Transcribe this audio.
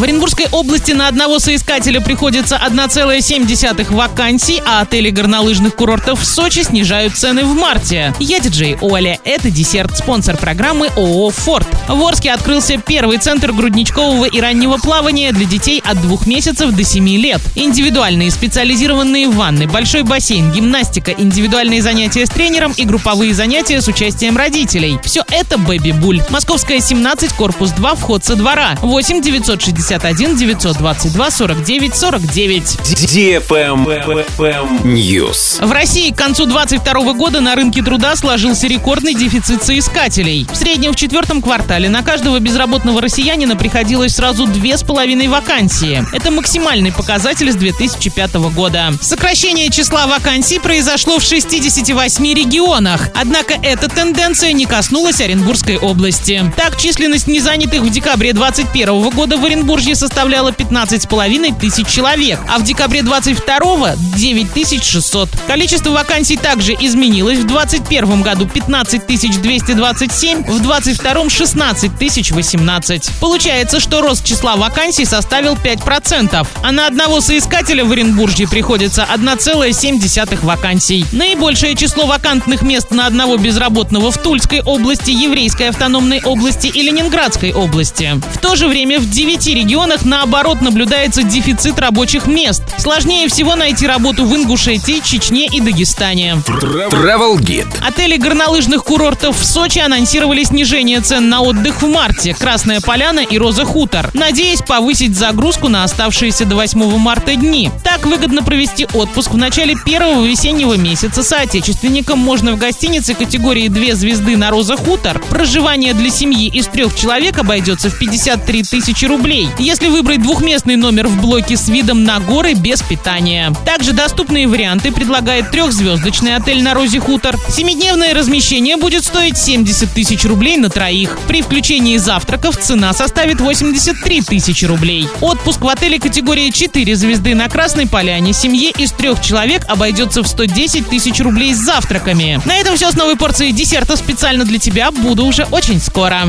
В Оренбургской области на одного соискателя приходится 1,7 вакансий, а отели горнолыжных курортов в Сочи снижают цены в марте. Я диджей Оля. Это десерт, спонсор программы ООО «Форд». В Орске открылся первый центр грудничкового и раннего плавания для детей от двух месяцев до 7 лет. Индивидуальные специализированные ванны, большой бассейн, гимнастика, индивидуальные занятия с тренером и групповые занятия с участием родителей. Все это «Бэби Буль». Московская, 17, корпус 2, вход со двора. 8 961 922 49 49. News. В России к концу 2022 года на рынке труда сложился рекордный дефицит соискателей. В среднем в четвертом квартале на каждого безработного россиянина приходилось сразу две с половиной вакансии. Это максимальный показатель с 2005 года. Сокращение числа вакансий произошло в 68 регионах. Однако эта тенденция не коснулась Оренбургской области. Так, численность незанятых в декабре 2021 года в Оренбурге составляла 15,5 тысяч человек, а в декабре 2022 – 9 600. Количество вакансий также изменилось. В 2021 году 15 227, в 2022 – 16 018. Получается, что рост числа вакансий составил 5%, а на одного соискателя в Оренбурге приходится 1,7 вакансий. Наибольшее число вакантных мест на одного безработного в Тульской области, Еврейской автономной области и Ленинградской области. В то же время в 9 регионах наоборот наблюдается дефицит рабочих мест. Сложнее всего найти работу в Ингушетии, Чечне и Дагестане. Travel Guide. Отели горнолыжных курортов в Сочи анонсировали снижение цен на отдых в марте. Красная Поляна и Роза Хутор. Надеясь повысить загрузку на оставшиеся до 8 марта дни. Так выгодно провести отпуск в начале первого весеннего месяца. Соотечественникам можно в гостинице категории 2 звезды на Роза Хутор. Проживание для семьи из трех человек обойдется в 53 тысячи рублей. Если выбрать двухместный номер в блоке с видом на горы без питания. Также доступные варианты предлагает трехзвездочный отель на Розе Хутор. Семидневное размещение будет стоить 70 тысяч рублей на троих. При включении завтраков цена составит 83 тысячи рублей. Отпуск в отеле категории 4 звезды на Красной Поляне семье из трех человек обойдется в 110 тысяч рублей с завтраками. На этом все с новой порцией десерта специально для тебя. Буду уже очень скоро.